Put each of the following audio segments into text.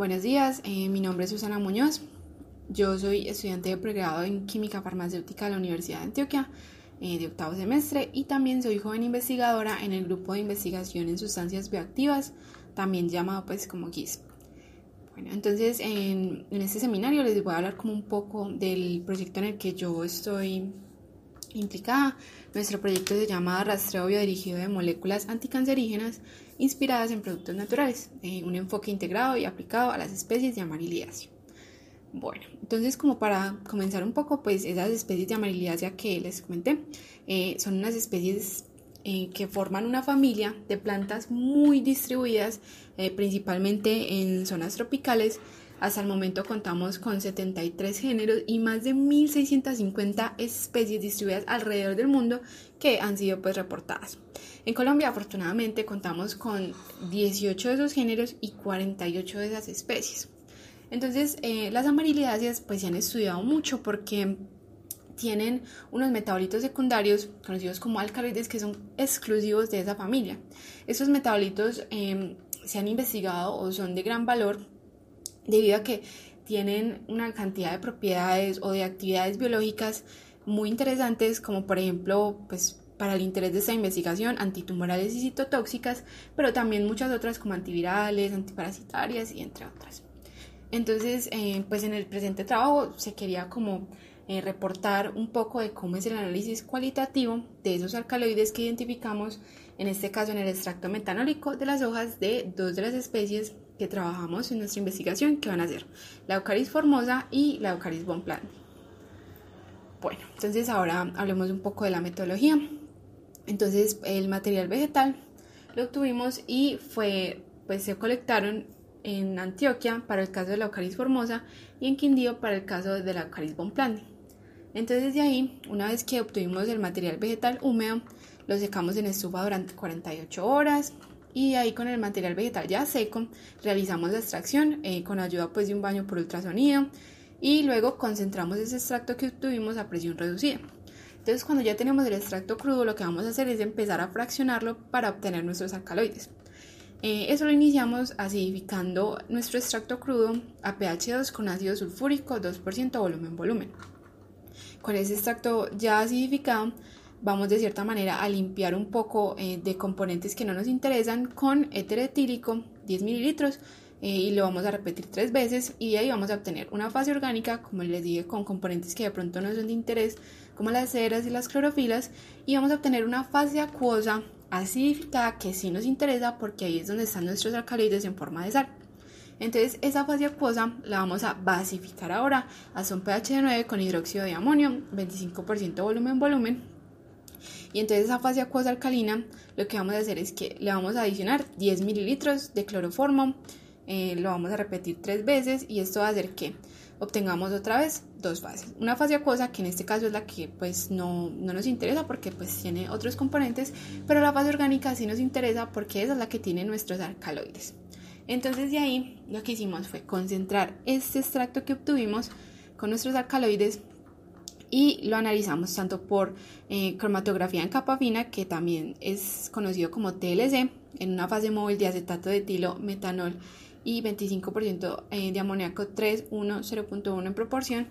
Buenos días, eh, mi nombre es Susana Muñoz. Yo soy estudiante de pregrado en Química Farmacéutica de la Universidad de Antioquia eh, de octavo semestre y también soy joven investigadora en el grupo de investigación en sustancias bioactivas, también llamado pues como GIS. Bueno, entonces en, en este seminario les voy a hablar como un poco del proyecto en el que yo estoy implicada. Nuestro proyecto se llama Rastreo Biodirigido de Moléculas Anticancerígenas inspiradas en productos naturales, eh, un enfoque integrado y aplicado a las especies de amariliáceo. Bueno, entonces como para comenzar un poco, pues esas especies de amariliácea que les comenté eh, son unas especies eh, que forman una familia de plantas muy distribuidas, principalmente en zonas tropicales, hasta el momento contamos con 73 géneros y más de 1.650 especies distribuidas alrededor del mundo que han sido pues reportadas. En Colombia afortunadamente contamos con 18 de esos géneros y 48 de esas especies. Entonces eh, las amarilidáceas pues se han estudiado mucho porque tienen unos metabolitos secundarios conocidos como alcaloides que son exclusivos de esa familia. Esos metabolitos em, se han investigado o son de gran valor debido a que tienen una cantidad de propiedades o de actividades biológicas muy interesantes, como por ejemplo, pues para el interés de esta investigación, antitumorales y citotóxicas, pero también muchas otras como antivirales, antiparasitarias y entre otras. Entonces, eh, pues en el presente trabajo se quería como eh, reportar un poco de cómo es el análisis cualitativo de esos alcaloides que identificamos, en este caso en el extracto metanólico de las hojas de dos de las especies que trabajamos en nuestra investigación, que van a ser la Eucaris formosa y la Eucaris bonplant. Bueno, entonces ahora hablemos un poco de la metodología. Entonces, el material vegetal lo obtuvimos y fue, pues se colectaron en Antioquia para el caso de la Eucaris formosa y en Quindío para el caso de la Eucaris bonplant. Entonces de ahí, una vez que obtuvimos el material vegetal húmedo, lo secamos en estufa durante 48 horas, y ahí con el material vegetal ya seco realizamos la extracción eh, con ayuda pues de un baño por ultrasonido y luego concentramos ese extracto que obtuvimos a presión reducida. Entonces cuando ya tenemos el extracto crudo lo que vamos a hacer es empezar a fraccionarlo para obtener nuestros alcaloides. Eh, eso lo iniciamos acidificando nuestro extracto crudo a pH 2 con ácido sulfúrico 2% volumen volumen. Con ese extracto ya acidificado vamos de cierta manera a limpiar un poco eh, de componentes que no nos interesan con éter etílico 10 mililitros eh, y lo vamos a repetir tres veces y ahí vamos a obtener una fase orgánica como les dije con componentes que de pronto no son de interés como las ceras y las clorofilas y vamos a obtener una fase acuosa acidificada que sí nos interesa porque ahí es donde están nuestros alcaloides en forma de sal. Entonces esa fase acuosa la vamos a basificar ahora a un pH de 9 con hidróxido de amonio, 25% volumen volumen y entonces esa fase acuosa alcalina lo que vamos a hacer es que le vamos a adicionar 10 mililitros de cloroformo, eh, lo vamos a repetir tres veces y esto va a hacer que obtengamos otra vez dos fases. Una fase acuosa que en este caso es la que pues no, no, nos interesa porque pues tiene otros componentes, pero la fase orgánica sí nos interesa porque esa es la que tiene nuestros alcaloides. Entonces de ahí lo que hicimos fue concentrar este extracto que obtuvimos con nuestros alcaloides y lo analizamos tanto por eh, cromatografía en capa fina, que también es conocido como TLC, en una fase móvil de acetato de etilo, metanol y 25% eh, de amoníaco 3, 1, 0.1 en proporción,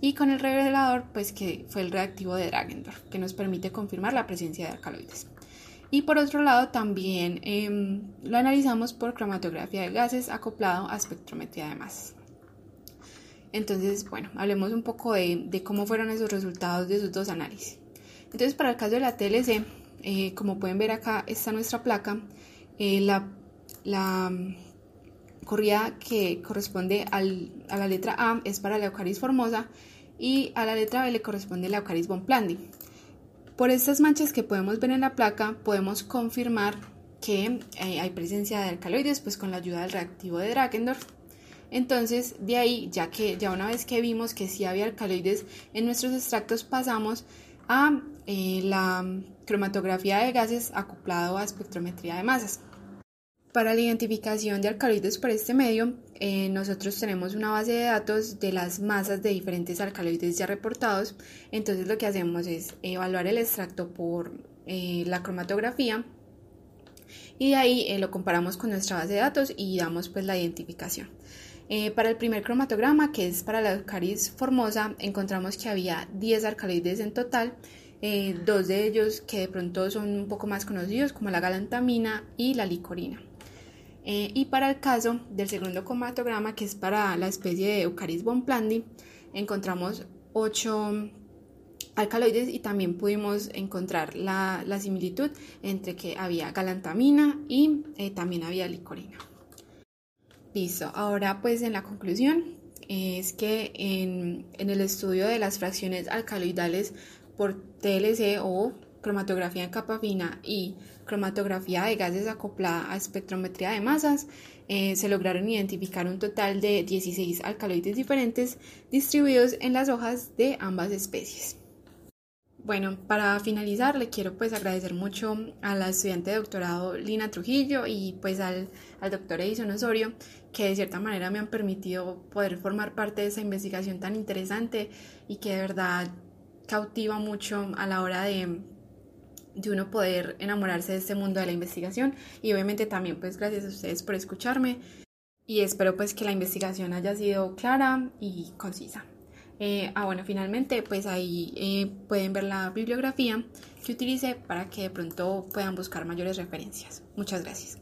y con el revelador, pues que fue el reactivo de Dragendorf, que nos permite confirmar la presencia de alcaloides. Y por otro lado, también em, lo analizamos por cromatografía de gases acoplado a espectrometría de masas. Entonces, bueno, hablemos un poco de, cómo fueron esos resultados de esos dos análisis. Entonces, para el caso de la TLC, eh, como pueden ver acá está nuestra placa. Eh, la, mm, corrida que corresponde a la letra A es para la Eucaris formosa y a la letra B le corresponde la Eucaris bonplandi. Por estas manchas que podemos ver en la placa, podemos confirmar que eh, hay presencia de alcaloides pues con la ayuda del reactivo de Dragendorf entonces, de ahí, ya que ya una vez que vimos que sí había alcaloides en nuestros extractos, pasamos a eh, la cromatografía de gases acoplado a espectrometría de masas. Para la identificación de alcaloides por este medio, eh, nosotros tenemos una base de datos de las masas de diferentes alcaloides ya reportados. Entonces lo que hacemos es evaluar el extracto por eh, la cromatografía y de ahí lo comparamos con nuestra base de datos y damos pues la identificación. Eh, para el primer cromatograma, que es para la Eucaris formosa, encontramos que había 10 alcaloides en total, eh, dos de ellos que de pronto son un poco más conocidos como la galantamina y la licorina. y para el caso del segundo cromatograma, que es para la especie de Eucaris bonplandi, encontramos 8 alcaloides y también pudimos encontrar la, similitud entre que había galantamina y eh, también había licorina. Listo, ahora pues en la conclusión es que en, el estudio de las fracciones alcaloidales por TLC o cromatografía en capa fina y cromatografía de gases acoplada a espectrometría de masas, eh, se lograron identificar un total de 16 alcaloides diferentes distribuidos en las hojas de ambas especies. Bueno, para finalizar le quiero pues agradecer mucho a la estudiante de doctorado Lina Trujillo y pues al, al doctor Edison Osorio que de cierta manera me han permitido poder formar parte de esa investigación tan interesante y que de verdad cautiva mucho a la hora de, de uno poder enamorarse de este mundo de la investigación y obviamente también pues gracias a ustedes por escucharme y espero pues que la investigación haya sido clara y concisa. Eh, ah, bueno, finalmente, pues ahí eh, pueden ver la bibliografía que utilicé para que de pronto puedan buscar mayores referencias. Muchas gracias.